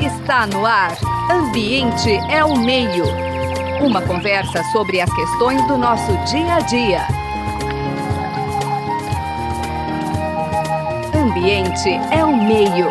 Está no ar. Ambiente é o meio. Uma conversa sobre as questões do nosso dia a dia. Ambiente é o meio.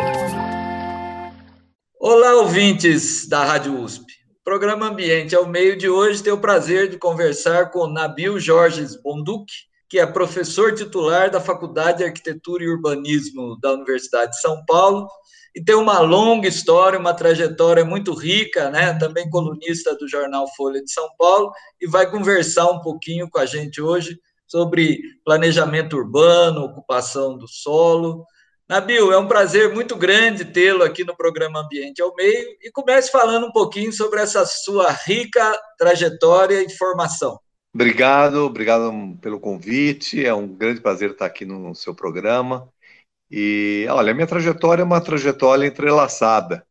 Olá, ouvintes da Rádio USP. O programa Ambiente é o meio de hoje tem o prazer de conversar com Nabil Jorges Bonduc, que é professor titular da Faculdade de Arquitetura e Urbanismo da Universidade de São Paulo e tem uma longa história, uma trajetória muito rica, né? Também colunista do jornal Folha de São Paulo e vai conversar um pouquinho com a gente hoje sobre planejamento urbano, ocupação do solo. Nabil, é um prazer muito grande tê-lo aqui no programa Ambiente ao Meio e comece falando um pouquinho sobre essa sua rica trajetória e formação. Obrigado, obrigado pelo convite. É um grande prazer estar aqui no seu programa. E olha, a minha trajetória é uma trajetória entrelaçada,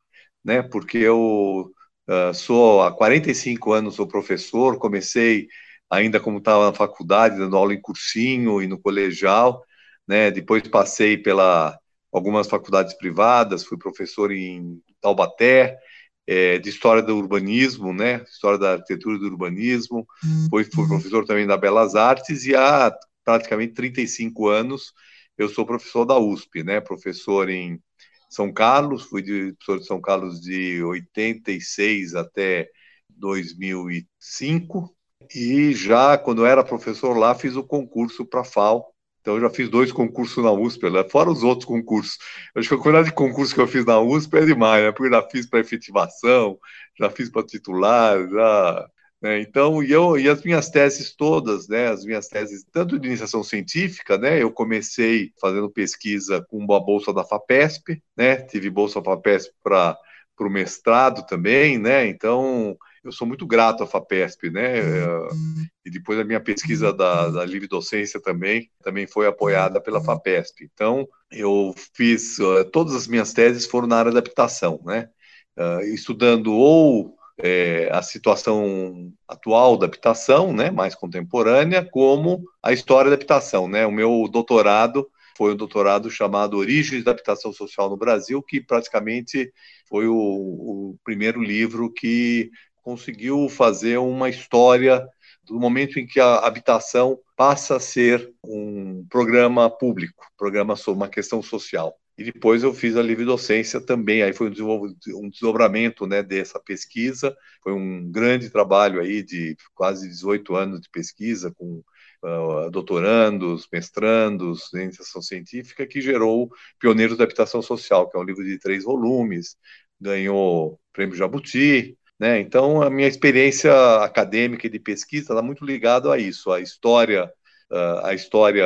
né? Porque eu uh, sou há 45 anos sou professor, comecei ainda como estava na faculdade, dando aula em cursinho e no colegial, né? Depois passei pela algumas faculdades privadas, fui professor em Taubaté, é, de História do Urbanismo, né? História da Arquitetura e do Urbanismo, uhum. fui, fui professor também da Belas Artes e há praticamente 35 anos eu sou professor da USP, né? Professor em São Carlos, fui de, professor de São Carlos de 86 até 2005 e já quando era professor lá fiz o concurso para FAO então, eu já fiz dois concursos na USP, né? fora os outros concursos. Eu acho que a quantidade de concursos que eu fiz na USP é demais, né? Porque já fiz para efetivação, já fiz para titular, já. Né? Então, e, eu, e as minhas teses todas, né? As minhas teses, tanto de iniciação científica, né? Eu comecei fazendo pesquisa com a bolsa da FAPESP, né? Tive bolsa FAPESP para o mestrado também, né? Então, eu sou muito grato à FAPESP, né? Uhum. E depois a minha pesquisa da, da livre docência também, também foi apoiada pela FAPESP. Então, eu fiz, uh, todas as minhas teses foram na área da habitação, né? Uh, estudando ou é, a situação atual da habitação, né, mais contemporânea, como a história da habitação, né? O meu doutorado foi um doutorado chamado Origens da Habitação Social no Brasil, que praticamente foi o, o primeiro livro que conseguiu fazer uma história do momento em que a habitação passa a ser um programa público, programa sobre uma questão social. E depois eu fiz a livre docência também, aí foi um desdobramento né, dessa pesquisa, foi um grande trabalho aí de quase 18 anos de pesquisa com uh, doutorandos, mestrandos em iniciação científica, que gerou Pioneiros da Habitação Social, que é um livro de três volumes, ganhou prêmio Jabuti, né? Então, a minha experiência acadêmica e de pesquisa está muito ligada a isso, a história, a história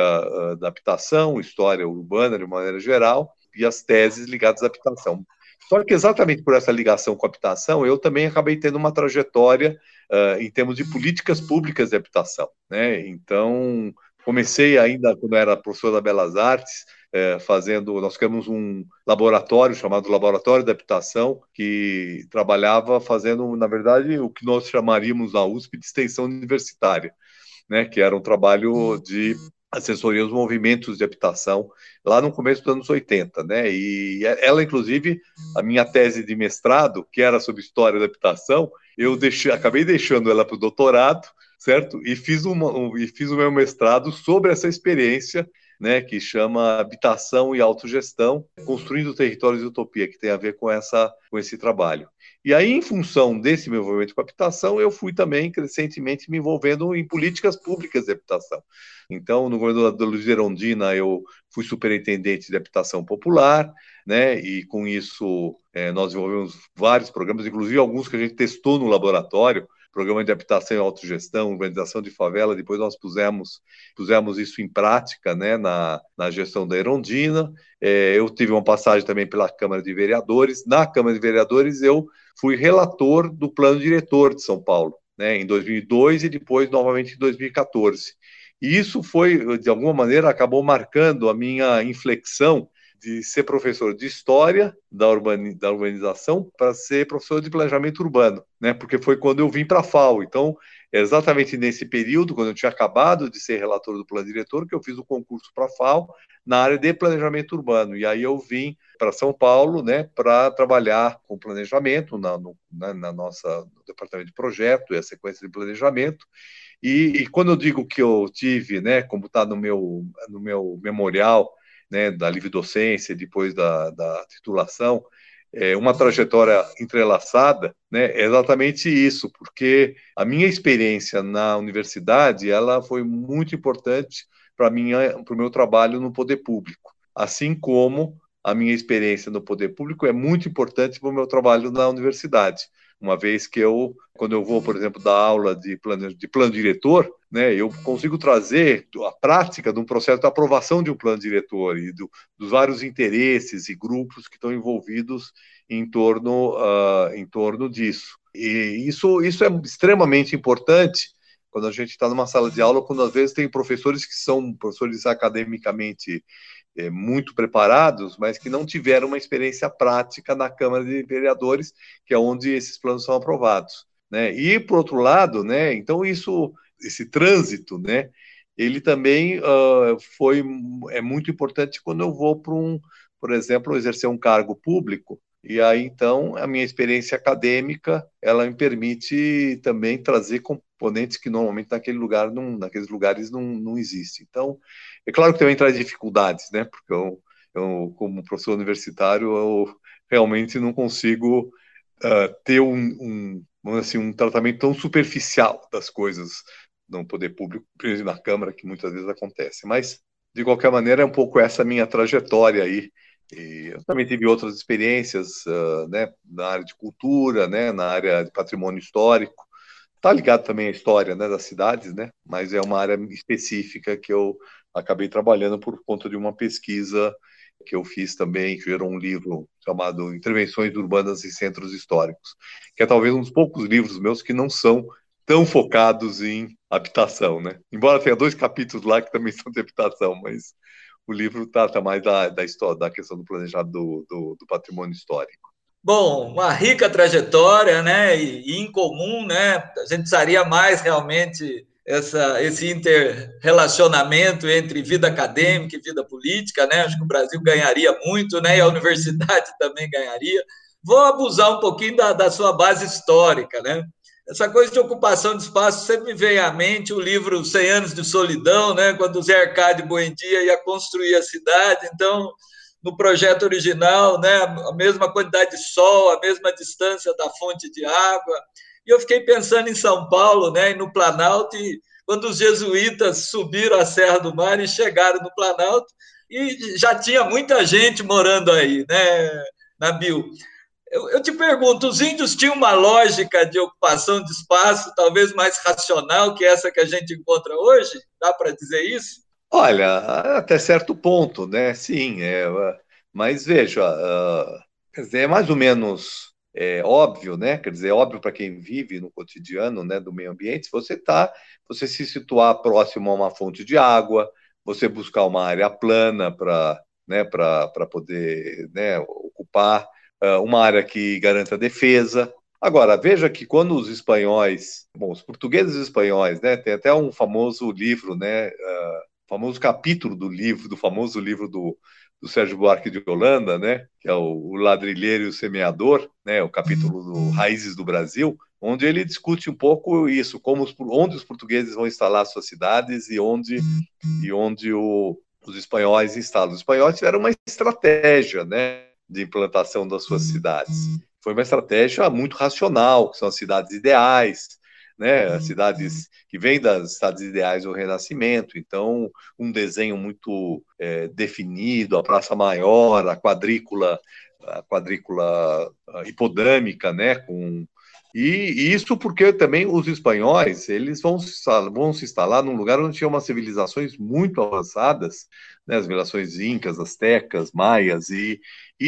da habitação, história urbana de maneira geral, e as teses ligadas à habitação. Só que exatamente por essa ligação com a habitação, eu também acabei tendo uma trajetória uh, em termos de políticas públicas de habitação. Né? Então, comecei ainda quando era professor da Belas Artes, é, fazendo. Nós criamos um laboratório chamado Laboratório de Habitação, que trabalhava fazendo, na verdade, o que nós chamaríamos na USP de extensão universitária, né, que era um trabalho de assessoria aos movimentos de habitação lá no começo dos anos 80, né? E ela, inclusive, a minha tese de mestrado, que era sobre história da habitação, eu deixei, acabei deixando ela para o doutorado, certo? E fiz, uma, um, e fiz o meu mestrado sobre essa experiência né, que chama Habitação e Autogestão, Construindo Territórios de Utopia, que tem a ver com, essa, com esse trabalho. E aí, em função desse meu envolvimento com a habitação, eu fui também crescentemente me envolvendo em políticas públicas de habitação. Então, no governo da Luiz Erondina, eu fui superintendente de habitação popular, né, e com isso é, nós desenvolvemos vários programas, inclusive alguns que a gente testou no laboratório, programa de habitação e autogestão, urbanização de favela, depois nós pusemos, pusemos isso em prática né, na, na gestão da Erondina. É, eu tive uma passagem também pela Câmara de Vereadores. Na Câmara de Vereadores, eu fui relator do plano diretor de São Paulo, né, em 2002 e depois novamente em 2014. E isso foi, de alguma maneira, acabou marcando a minha inflexão de ser professor de história da, urbani, da urbanização para ser professor de planejamento urbano, né? Porque foi quando eu vim para a FAO. Então, é exatamente nesse período, quando eu tinha acabado de ser relator do plano diretor, que eu fiz o concurso para a FAO na área de planejamento urbano. E aí eu vim para São Paulo, né, para trabalhar com planejamento na, no, na, na nossa no departamento de projeto e a sequência de planejamento. E, e, quando eu digo que eu tive, né, como está no meu, no meu memorial, né, da livre docência, depois da, da titulação, é, uma trajetória entrelaçada, né, é exatamente isso, porque a minha experiência na universidade, ela foi muito importante para o meu trabalho no poder público, assim como a minha experiência no poder público é muito importante para o meu trabalho na universidade uma vez que eu, quando eu vou, por exemplo, dar aula de plano, de plano diretor, né, eu consigo trazer a prática de um processo de aprovação de um plano diretor e do, dos vários interesses e grupos que estão envolvidos em torno, uh, em torno disso. E isso, isso é extremamente importante quando a gente está numa sala de aula, quando às vezes tem professores que são professores academicamente é, muito preparados, mas que não tiveram uma experiência prática na Câmara de Vereadores, que é onde esses planos são aprovados. Né? E, por outro lado, né, então isso, esse trânsito, né, ele também uh, foi é muito importante quando eu vou para um, por exemplo, exercer um cargo público, e aí, então, a minha experiência acadêmica, ela me permite também trazer componentes que normalmente naquele lugar não, naqueles lugares não, não existem. Então, é claro que também traz dificuldades, né? Porque eu, eu como professor universitário, eu realmente não consigo uh, ter um, um, assim, um tratamento tão superficial das coisas no poder público, na Câmara, que muitas vezes acontece. Mas, de qualquer maneira, é um pouco essa minha trajetória aí e eu também tive outras experiências uh, né, na área de cultura, né, na área de patrimônio histórico. Está ligado também à história né, das cidades, né, mas é uma área específica que eu acabei trabalhando por conta de uma pesquisa que eu fiz também, que gerou um livro chamado Intervenções Urbanas em Centros Históricos, que é talvez um dos poucos livros meus que não são tão focados em habitação, né? Embora tenha dois capítulos lá que também são de habitação, mas o livro trata mais da, da história, da questão do planejamento do, do, do, patrimônio histórico. Bom, uma rica trajetória, né, e, incomum, né, a gente precisaria mais realmente essa, esse interrelacionamento entre vida acadêmica e vida política, né, acho que o Brasil ganharia muito, né, e a universidade também ganharia. Vou abusar um pouquinho da, da sua base histórica, né, essa coisa de ocupação de espaço sempre me vem à mente o livro Cem Anos de Solidão, né? quando o Zé Arcade Buendia ia construir a cidade. Então, no projeto original, né? a mesma quantidade de sol, a mesma distância da fonte de água. E eu fiquei pensando em São Paulo né? e no Planalto, e quando os jesuítas subiram a Serra do Mar e chegaram no Planalto, e já tinha muita gente morando aí, né, Nabil? Eu, eu, te pergunto, os índios tinham uma lógica de ocupação de espaço talvez mais racional que essa que a gente encontra hoje? Dá para dizer isso? Olha, até certo ponto, né? Sim, é, mas veja, uh, quer dizer, é mais ou menos é, óbvio, né? Quer dizer, é óbvio para quem vive no cotidiano, né, do meio ambiente, se você tá, você se situar próximo a uma fonte de água, você buscar uma área plana para, né, para poder, né, ocupar uma área que garanta defesa. Agora, veja que quando os espanhóis, bom, os portugueses e os espanhóis, né, tem até um famoso livro, né, uh, famoso capítulo do livro, do famoso livro do, do Sérgio Buarque de Holanda, né, que é o, o Ladrilheiro e o Semeador, né, o capítulo do Raízes do Brasil, onde ele discute um pouco isso, como os, onde os portugueses vão instalar suas cidades e onde e onde o, os espanhóis instalam. Os espanhóis tiveram uma estratégia, né, de implantação das suas cidades. Foi uma estratégia muito racional, que são as cidades ideais, né, as cidades que vêm das cidades ideais do Renascimento, então um desenho muito é, definido, a praça maior, a quadrícula, a quadrícula hipodâmica, né, com e isso porque também os espanhóis eles vão se, vão se instalar num lugar onde tinha umas civilizações muito avançadas, né, as civilizações incas, astecas, maias, e,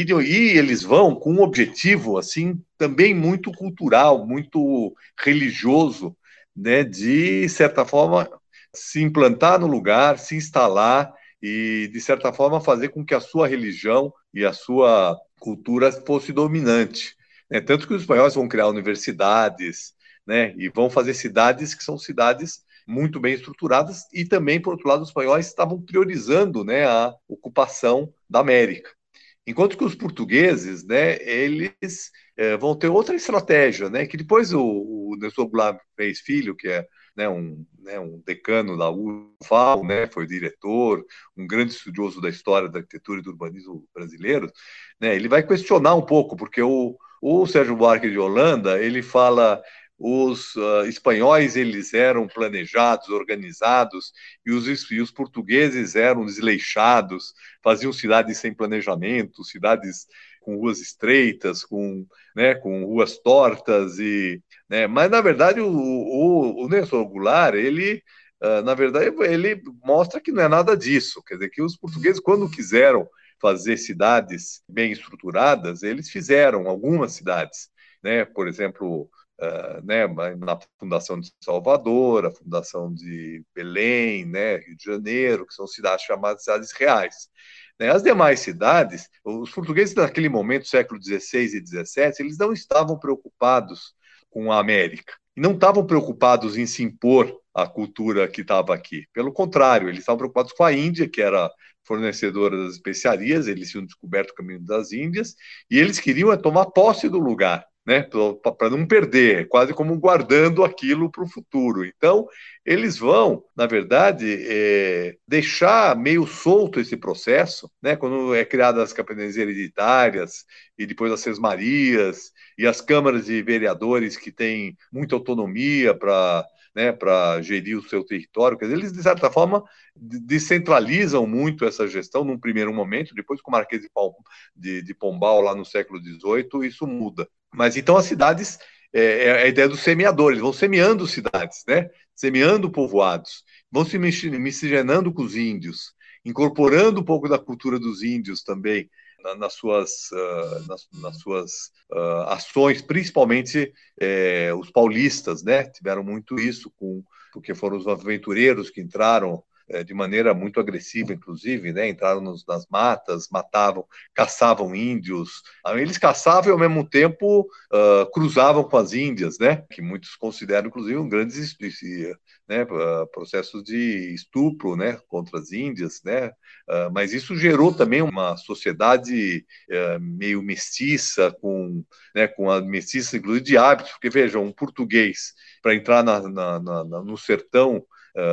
e, e, eles vão com um objetivo assim também muito cultural, muito religioso, né, de certa forma se implantar no lugar, se instalar e, de certa forma, fazer com que a sua religião e a sua cultura fosse dominante. Né? Tanto que os espanhóis vão criar universidades, né? E vão fazer cidades que são cidades muito bem estruturadas e também, por outro lado, os espanhóis estavam priorizando, né, a ocupação da América. Enquanto que os portugueses, né, eles é, vão ter outra estratégia, né, que depois o, o Nelson Goulart fez filho, que é né, um, né, um decano da UFAL, né, foi diretor, um grande estudioso da história da arquitetura e do urbanismo brasileiro, né, ele vai questionar um pouco, porque o, o Sérgio Buarque de Holanda, ele fala os uh, espanhóis eles eram planejados, organizados, e os, e os portugueses eram desleixados, faziam cidades sem planejamento, cidades com ruas estreitas, com, né, com ruas tortas, e, né, mas na verdade o, o, o Nelson Goulart, ele, uh, na verdade, ele mostra que não é nada disso, quer dizer, que os portugueses, quando quiseram fazer cidades bem estruturadas, eles fizeram algumas cidades, né, por exemplo, Uh, né, na Fundação de Salvador, a Fundação de Belém, né, Rio de Janeiro, que são cidades chamadas cidades reais. Né? As demais cidades, os portugueses naquele momento, século XVI e XVII, eles não estavam preocupados com a América, e não estavam preocupados em se impor a cultura que estava aqui. Pelo contrário, eles estavam preocupados com a Índia, que era fornecedora das especiarias, eles tinham descoberto o caminho das Índias, e eles queriam é tomar posse do lugar né, para não perder, quase como guardando aquilo para o futuro. Então, eles vão, na verdade, é, deixar meio solto esse processo, né, quando é criada as capitanias hereditárias e depois as sesmarias e as câmaras de vereadores que têm muita autonomia para né, gerir o seu território. Quer dizer, eles, de certa forma, descentralizam muito essa gestão num primeiro momento, depois com o Marquês de, de, de Pombal, lá no século XVIII, isso muda. Mas então as cidades, é, é, a ideia dos semeadores, vão semeando cidades, né? semeando povoados, vão se miscigenando com os índios, incorporando um pouco da cultura dos índios também na, nas suas, uh, nas, nas, suas uh, ações, principalmente é, os paulistas, né? tiveram muito isso, com, porque foram os aventureiros que entraram é, de maneira muito agressiva, inclusive, né? entraram nos, nas matas, matavam, caçavam índios. Eles caçavam e, ao mesmo tempo, uh, cruzavam com as índias, né? que muitos consideram, inclusive, um grande né? processos de estupro né? contra as índias. Né? Uh, mas isso gerou também uma sociedade uh, meio mestiça, com, né? com a mestiça, inclusive, de hábitos, porque, vejam, um português, para entrar na, na, na, no sertão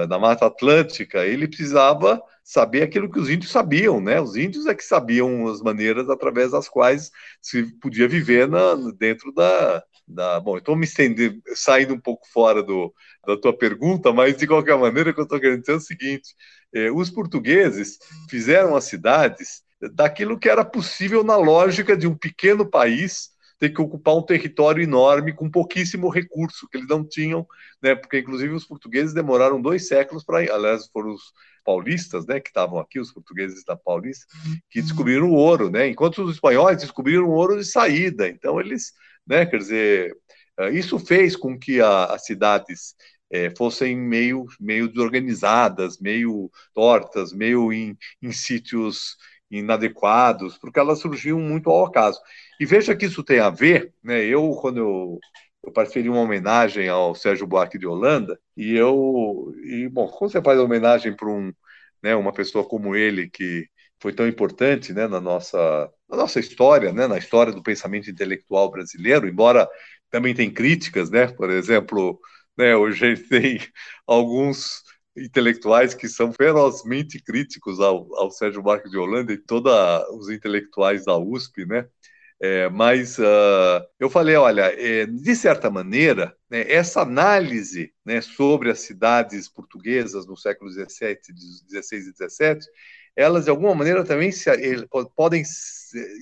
na Mata Atlântica, ele precisava saber aquilo que os índios sabiam, né? Os índios é que sabiam as maneiras através das quais se podia viver na, dentro da, da... Bom, estou me estendendo, saindo um pouco fora do, da tua pergunta, mas de qualquer maneira o que eu estou querendo dizer é o seguinte, eh, os portugueses fizeram as cidades daquilo que era possível na lógica de um pequeno país ter que ocupar um território enorme com pouquíssimo recurso que eles não tinham, né? Porque inclusive os portugueses demoraram dois séculos para, aliás, foram os paulistas, né, que estavam aqui, os portugueses da Paulista, que uhum. descobriram o ouro, né? Enquanto os espanhóis descobriram o ouro de saída. Então eles, né, quer dizer, eh, isso fez com que a, as cidades é, fossem meio, meio desorganizadas, meio tortas, meio em, em sítios inadequados, porque elas surgiam muito ao acaso. E veja que isso tem a ver, né? Eu, quando eu, eu participei de uma homenagem ao Sérgio Buarque de Holanda, e eu, e, bom, quando você faz homenagem para um, né, uma pessoa como ele, que foi tão importante né, na, nossa, na nossa história, né, na história do pensamento intelectual brasileiro, embora também tem críticas, né, por exemplo, né, hoje tem alguns intelectuais que são ferozmente críticos ao, ao Sérgio Marques de Holanda e todos os intelectuais da USP, né? É, mas uh, eu falei, olha, é, de certa maneira, né, essa análise né, sobre as cidades portuguesas no século XVII, XVI e XVII, elas de alguma maneira também se, podem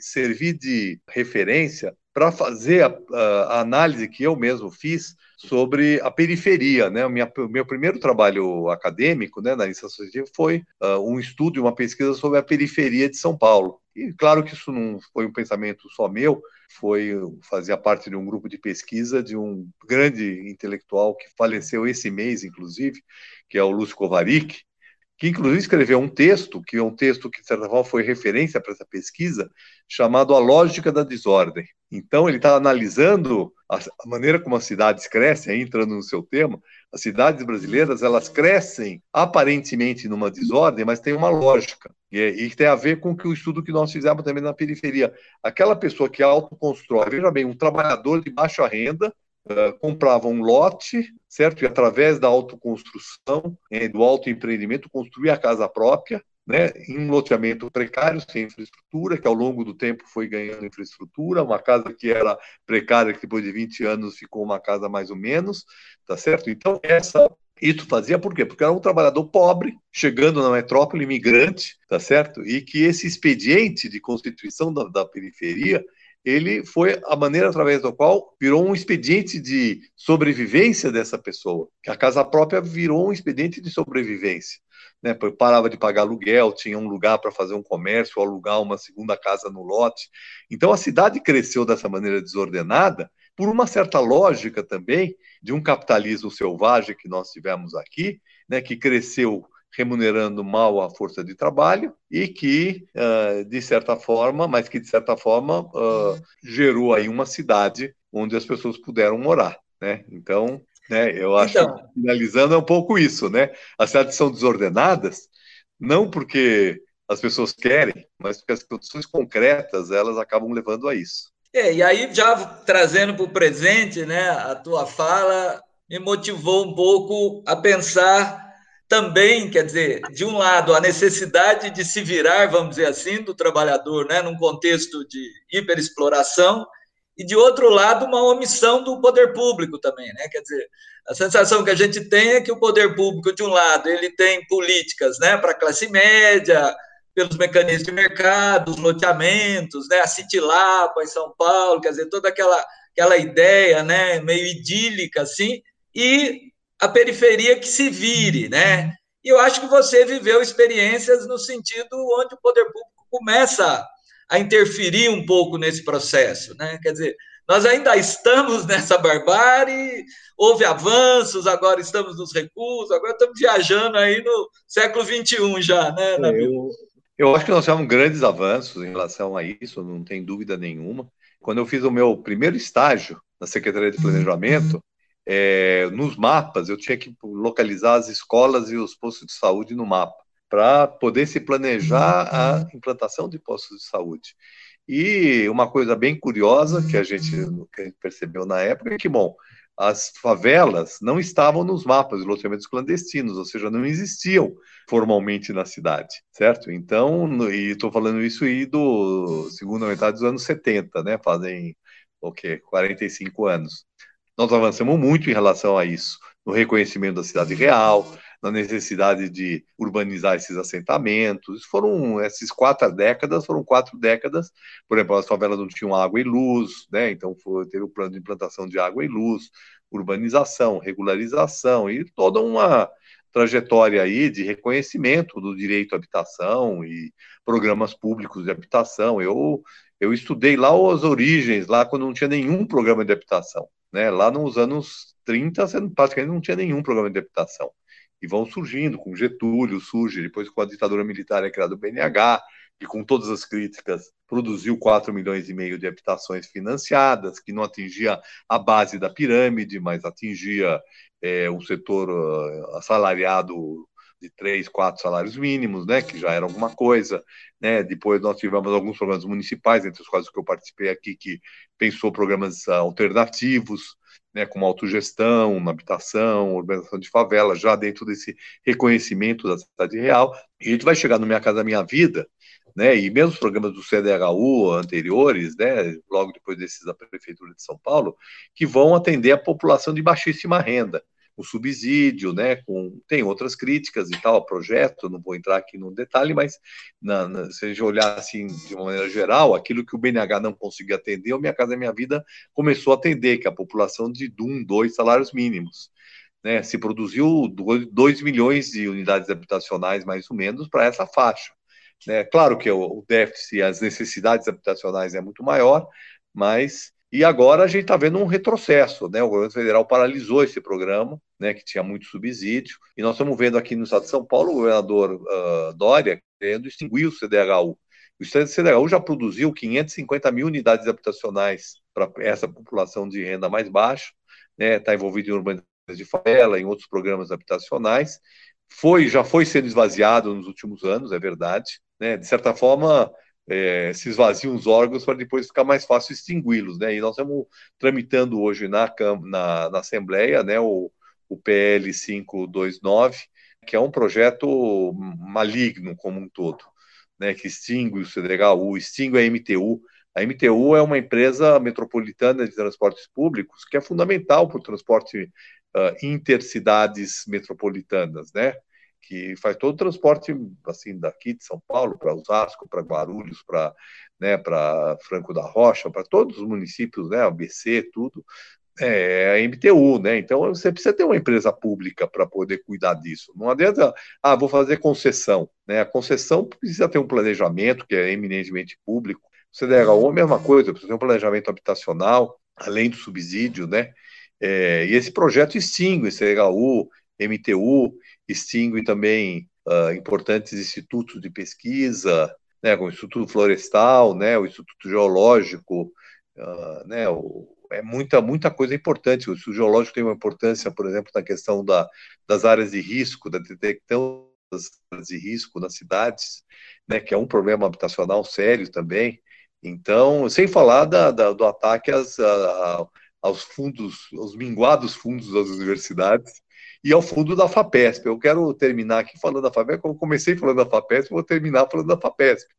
servir de referência para fazer a, a, análise que eu mesmo fiz sobre a periferia. Né? O minha, meu primeiro trabalho acadêmico né, na iniciação científica foi uh, um estudo e uma pesquisa sobre a periferia de São Paulo. E claro que isso não foi um pensamento só meu, foi fazia parte de um grupo de pesquisa de um grande intelectual que faleceu esse mês, inclusive, que é o Lúcio Kovarik, que inclusive escreveu um texto, que é um texto que, de certa forma, foi referência para essa pesquisa, chamado A Lógica da Desordem. Então, ele está analisando a, maneira como as cidades crescem, entrando no seu tema, as cidades brasileiras, elas crescem aparentemente numa desordem, mas tem uma lógica. E, e tem a ver com o estudo que nós fizemos também na periferia. Aquela pessoa que autoconstrói, veja bem, um trabalhador de baixa renda, Uh, comprava um lote, certo? E através da autoconstrução, é, do autoempreendimento, construía a casa própria, né, em um loteamento precário, sem infraestrutura, que ao longo do tempo foi ganhando infraestrutura, uma casa que era precária, que depois de 20 anos ficou uma casa mais ou menos, tá certo? Então, essa isso fazia por quê? Porque era um trabalhador pobre, chegando na metrópole, imigrante, tá certo? E que esse expediente de constituição da, da periferia, ele foi a maneira através do qual virou um expediente de sobrevivência dessa pessoa. A casa própria virou um expediente de sobrevivência né, parava de pagar aluguel, tinha um lugar para fazer um comércio, alugar uma segunda casa no lote. Então a cidade cresceu dessa maneira desordenada, por uma certa lógica também de um capitalismo selvagem que nós tivemos aqui, né, que cresceu remunerando mal a força de trabalho e que, uh, de certa forma, mas que de certa forma uh, gerou aí uma cidade onde as pessoas puderam morar. Né? Então, né? Eu acho então, que, finalizando, é um pouco isso. Né? As cidades são desordenadas, não porque as pessoas querem, mas porque as condições concretas elas acabam levando a isso. É, e aí, já trazendo para o presente, né, a tua fala me motivou um pouco a pensar também, quer dizer, de um lado, a necessidade de se virar, vamos dizer assim, do trabalhador, né, num contexto de hiperexploração, e de outro lado uma omissão do poder público também, né? Quer dizer, a sensação que a gente tem é que o poder público de um lado ele tem políticas, né, para a classe média, pelos mecanismos de mercado, os loteamentos, né, a City Lapa em São Paulo, quer dizer, toda aquela aquela ideia, né, meio idílica assim, e a periferia que se vire, né? E eu acho que você viveu experiências no sentido onde o poder público começa a interferir um pouco nesse processo, né? Quer dizer, nós ainda estamos nessa barbárie, houve avanços, agora estamos nos recuos, agora estamos viajando aí no século XXI já, né, é? Eu, eu acho que nós tivemos grandes avanços em relação a isso, não tem dúvida nenhuma. Quando eu fiz o meu primeiro estágio na Secretaria de Planejamento, é, nos mapas, eu tinha que localizar as escolas e os postos de saúde no mapa para poder se planejar a implantação de postos de saúde. E uma coisa bem curiosa que a gente, que a gente percebeu na época é que, bom, as favelas não estavam nos mapas de loteamentos clandestinos, ou seja, não existiam formalmente na cidade, certo? Então, e estou falando isso aí do segunda metade dos anos 70, né? Fazem o quê? 45 anos. Nós avançamos muito em relação a isso, no reconhecimento da cidade real, na necessidade de urbanizar esses assentamentos. Foram essas quatro décadas, foram quatro décadas. Por exemplo, as favelas não tinham água e luz, né? Então foi, teve o plano de implantação de água e luz, urbanização, regularização e toda uma trajetória aí de reconhecimento do direito à habitação e programas públicos de habitação. Eu eu estudei lá as origens, lá quando não tinha nenhum programa de habitação, né? Lá nos anos 30, praticamente não tinha nenhum programa de habitação e vão surgindo, com Getúlio surge, depois com a ditadura militar é criado o BNH, e com todas as críticas produziu 4 milhões e meio de habitações financiadas, que não atingia a base da pirâmide, mas atingia é, um setor uh, assalariado de três, quatro salários mínimos, né, que já era alguma coisa, né, depois nós tivemos alguns programas municipais, entre os quais que eu participei aqui, que pensou programas alternativos, né, como autogestão, habitação, urbanização de favela, já dentro desse reconhecimento da cidade real. E a gente vai chegar no Minha Casa Minha Vida, né, e mesmo os programas do CDHU anteriores, né, logo depois desses da Prefeitura de São Paulo, que vão atender a população de baixíssima renda o subsídio, né, com, tem outras críticas e tal ao projeto, não vou entrar aqui no detalhe, mas na, na, se a gente olhar assim de uma maneira geral, aquilo que o BNH não conseguia atender, o Minha Casa Minha Vida começou a atender, que é a população de um, dois salários mínimos. Né, se produziu 2 milhões de unidades habitacionais, mais ou menos, para essa faixa. Né, claro que o, o déficit as necessidades habitacionais é muito maior, mas E agora a gente está vendo um retrocesso, né? O governo federal paralisou esse programa, né, que tinha muito subsídio, e nós estamos vendo aqui no estado de São Paulo o governador uh, Dória querendo extinguir o CDHU. O CDHU já produziu 550 mil unidades habitacionais para essa população de renda mais baixa, né? Está envolvido em urbanizações de favela, em outros programas habitacionais. Foi, já foi sendo esvaziado nos últimos anos, é verdade. Né? De certa forma, é, se esvaziam os órgãos para depois ficar mais fácil extingui-los, né? E nós estamos tramitando hoje na, na, na Assembleia, né, o, o PL 529, que é um projeto maligno como um todo, né, que extingue o CDHU, extingue a MTU. A MTU é uma empresa metropolitana de transportes públicos que é fundamental para o transporte uh, intercidades metropolitanas, né? Que faz todo o transporte assim daqui de São Paulo para Osasco, para Guarulhos, para né, para Franco da Rocha, para todos os municípios, né, ABC, tudo, é a MTU, né? Então você precisa ter uma empresa pública para poder cuidar disso. Não adianta, ah, vou fazer concessão, né? A concessão precisa ter um planejamento que é eminentemente público. CDHU é a mesma coisa, precisa ter um planejamento habitacional, além do subsídio, né? É, e esse projeto extingue CDHU, MTU, extingue também uh, importantes institutos de pesquisa, né, como o Instituto Florestal, né, o Instituto Geológico, uh, né, o, é muita, muita coisa importante. O Instituto Geológico tem uma importância, por exemplo, na questão da, das áreas de risco, da detecção das áreas de risco nas cidades, né, que é um problema habitacional sério também. Então, sem falar da, da, do ataque às, a, aos fundos, aos minguados fundos das universidades, e ao fundo da FAPESP. Eu quero terminar aqui falando da FAPESP, como comecei falando da FAPESP, vou terminar falando da FAPESP.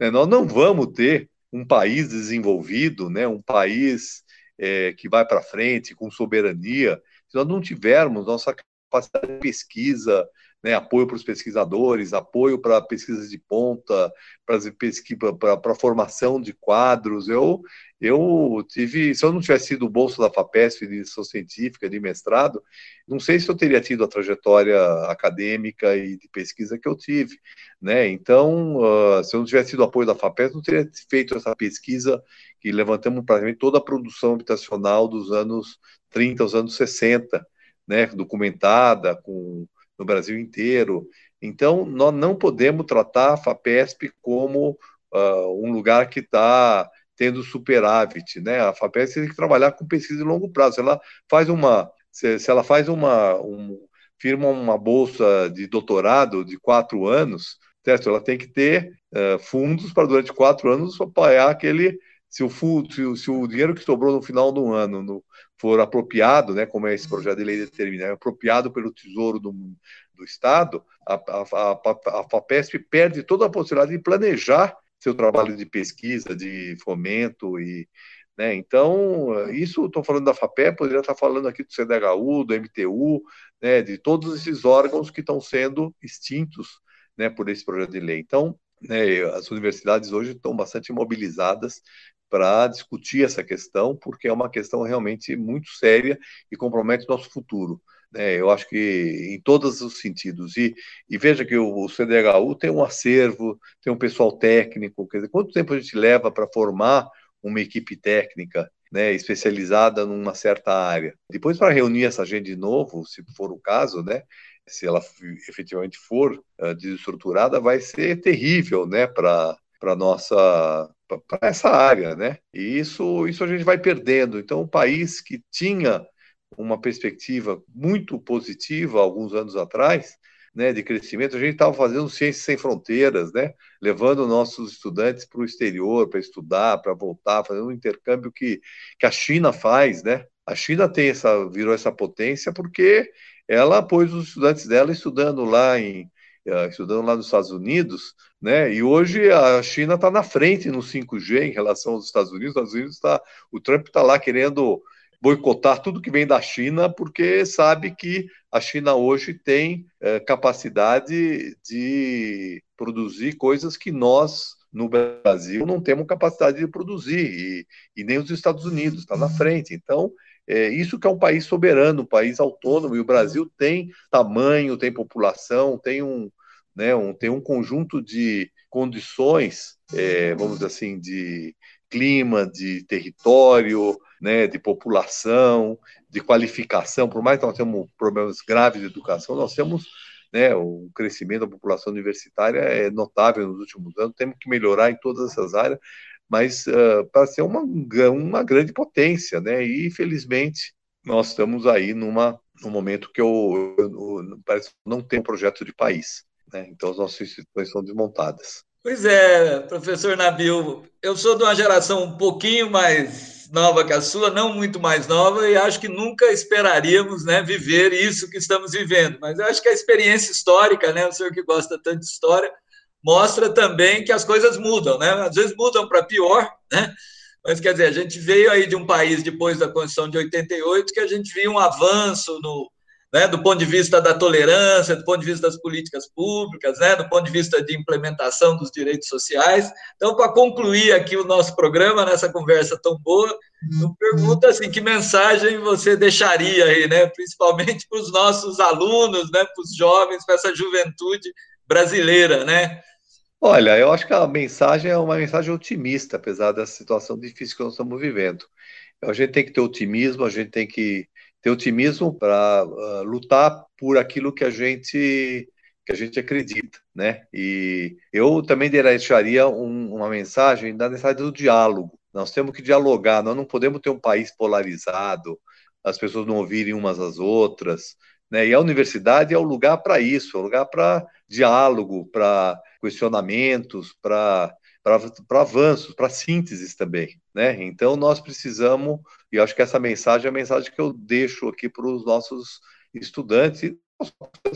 Né? Nós não vamos ter um país desenvolvido, né? um país é, que vai para frente com soberania, se nós não tivermos nossa capacidade de pesquisa, né, apoio para os pesquisadores, apoio para pesquisas de ponta, para a formação de quadros. Eu, eu tive, se eu não tivesse sido o bolso da FAPESP de iniciação científica, de mestrado, não sei se eu teria tido a trajetória acadêmica e de pesquisa que eu tive. Né? Então, uh, se eu não tivesse tido apoio da FAPESP, não teria feito essa pesquisa que levantamos praticamente toda a produção habitacional dos anos 30 aos anos 60, né, documentada com no Brasil inteiro. Então, nós não podemos tratar a FAPESP como uh, um lugar que está tendo superávit, né? A FAPESP tem que trabalhar com pesquisa de longo prazo. Ela faz uma, se, se ela faz uma, um, firma uma bolsa de doutorado de quatro anos, certo? Ela tem que ter uh, fundos para durante quatro anos apoiar aquele se o, se, o, se o dinheiro que sobrou no final do ano no, for apropriado, né, como é esse projeto de lei determina, é apropriado pelo Tesouro do, do Estado, a, a, a, a FAPESP perde toda a possibilidade de planejar seu trabalho de pesquisa, de fomento e né? Então, isso estou falando da FAPESP, poderia estar falando aqui do CDHU, do MTU, né, de todos esses órgãos que estão sendo extintos né, por esse projeto de lei. Então, né, as universidades hoje estão bastante mobilizadas para discutir essa questão, porque é uma questão realmente muito séria e compromete o nosso futuro. Né? Eu acho que em todos os sentidos. E, e veja que o, o, CDHU tem um acervo, tem um pessoal técnico. Quer dizer, quanto tempo a gente leva para formar uma equipe técnica né, especializada numa certa área? Depois, para reunir essa gente de novo, se for o caso, né, se ela efetivamente for uh, desestruturada, vai ser terrível né, para para nossa para essa área, né? E isso, isso a gente vai perdendo. Então, um país que tinha uma perspectiva muito positiva alguns anos atrás, né, de crescimento, a gente estava fazendo ciências sem fronteiras, né, levando nossos estudantes para o exterior para estudar, para voltar, fazendo um intercâmbio que, que a China faz, né? A China tem essa virou essa potência porque ela pôs os estudantes dela estudando lá em estudando lá nos Estados Unidos, né? E hoje a China está na frente no 5G em relação aos Estados Unidos. Os Estados Unidos está, o Trump está lá querendo boicotar tudo que vem da China, porque sabe que a China hoje tem é, capacidade de produzir coisas que nós no Brasil não temos capacidade de produzir e, e nem os Estados Unidos está na frente. Então é, isso que é um país soberano, um país autônomo, e o Brasil tem tamanho, tem população, tem um, né, um, tem um conjunto de condições, é, vamos dizer assim, de clima, de território, né, de população, de qualificação. Por mais que nós tenhamos problemas graves de educação, nós temos né, o crescimento da população universitária é notável nos últimos anos, temos que melhorar em todas essas áreas, mas uh, para ser uma, uma grande potência, né, e infelizmente nós estamos aí numa, num momento que eu, eu, eu parece não tem um projeto de país, né, então as nossas instituições são desmontadas. Pois é, professor Nabil, eu sou de uma geração um pouquinho mais nova que a sua, não muito mais nova, e acho que nunca esperaríamos né, viver isso que estamos vivendo. Mas eu acho que a experiência histórica, né, o senhor que gosta tanto de história, mostra também que as coisas mudam, né? Às vezes mudam para pior, né? Mas quer dizer, a gente veio aí de um país depois da Constituição de 88 que a gente viu um avanço no, né, do ponto de vista da tolerância, do ponto de vista das políticas públicas, né, do ponto de vista de implementação dos direitos sociais. Então, para concluir aqui o nosso programa, nessa conversa tão boa, eu pergunto assim, que mensagem você deixaria aí, né, principalmente para os nossos alunos, né, para os jovens, para essa juventude brasileira, né? Olha, eu acho que a mensagem é uma mensagem otimista, apesar dessa situação difícil que nós estamos vivendo. A gente tem que ter otimismo, a gente tem que ter otimismo para uh, ah, lutar por aquilo que a gente que a gente acredita, né? E eu também deixaria um, uma mensagem da necessidade do diálogo. Nós temos que dialogar, nós não podemos ter um país polarizado, as pessoas não ouvirem umas às outras, né? E a universidade é o lugar para isso, é o lugar para diálogo, para questionamentos, para para avanços, para sínteses também, né? Então nós precisamos, e acho que essa mensagem é a mensagem que eu deixo aqui para os nossos estudantes e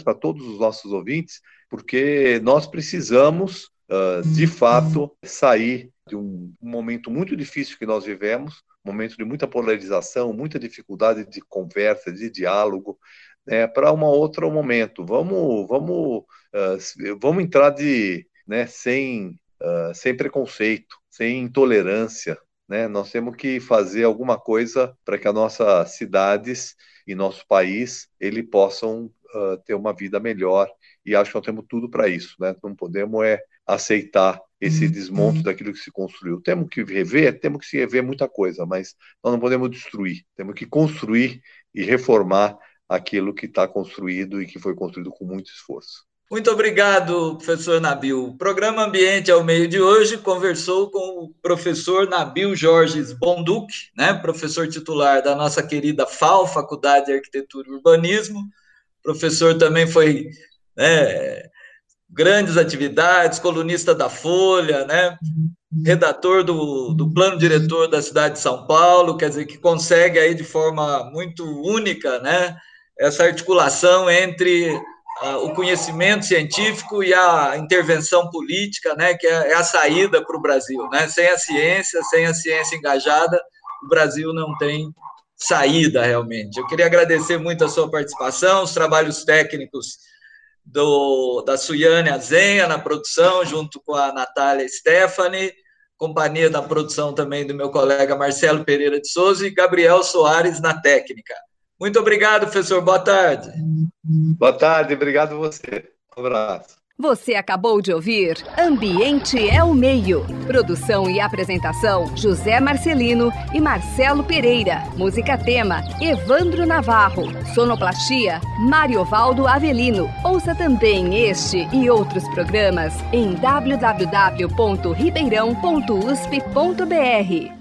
para todos os nossos ouvintes, porque nós precisamos, uh, de fato, sair de um, momento muito difícil que nós vivemos, momento de muita polarização, muita dificuldade de conversa, de diálogo, né, para um outro momento. Vamos, vamos, uh, vamos entrar de, né, sem uh, sem preconceito, sem intolerância. Né? Nós temos que fazer alguma coisa para que as nossas cidades e nosso país ele possam uh, ter uma vida melhor. E acho que nós temos tudo para isso. Né? Não podemos é aceitar esse uhum. desmonte daquilo que se construiu. Temos que rever, temos que se rever muita coisa, mas nós não podemos destruir. Temos que construir e reformar aquilo que está construído e que foi construído com muito esforço. Muito obrigado, professor Nabil. O programa Ambiente ao Meio de hoje conversou com o professor Nabil Jorges Bonduc, né, professor titular da nossa querida FAO, Faculdade de Arquitetura e Urbanismo. O professor também foi né, grandes atividades, colunista da Folha, né, redator do, do plano diretor da cidade de São Paulo, quer dizer, que consegue aí de forma muito única, né, essa articulação entre o conhecimento científico e a intervenção política, né, que é, é a saída para o Brasil. Né? Sem a ciência, sem a ciência engajada, o Brasil não tem saída realmente. Eu queria agradecer muito a sua participação, os trabalhos técnicos do, da Suiane Azenha na produção, junto com a Natália Stephanie, companhia da produção também do meu colega Marcelo Pereira de Souza e Gabriel Soares na técnica. Muito obrigado, professor. Boa tarde. Boa tarde, obrigado você. Um abraço. Você acabou de ouvir Ambiente é o Meio. Produção e apresentação: José Marcelino e Marcelo Pereira. Música tema: Evandro Navarro. Sonoplastia: Mariovaldo Avelino. Ouça também este e outros programas em www.ribeirão.usp.br.